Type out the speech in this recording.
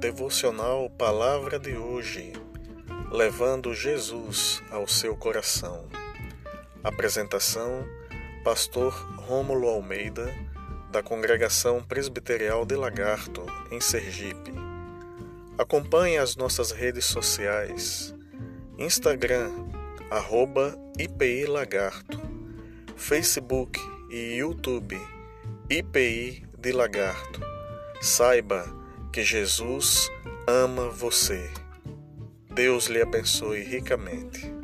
Devocional Palavra de hoje, levando Jesus ao seu coração. Apresentação: Pastor Rômulo Almeida, da Congregação Presbiterial de Lagarto, em Sergipe. Acompanhe as nossas redes sociais: Instagram, arroba IPI Lagarto, Facebook e YouTube, IPI de Lagarto. Saiba que Jesus ama você. Deus lhe abençoe ricamente.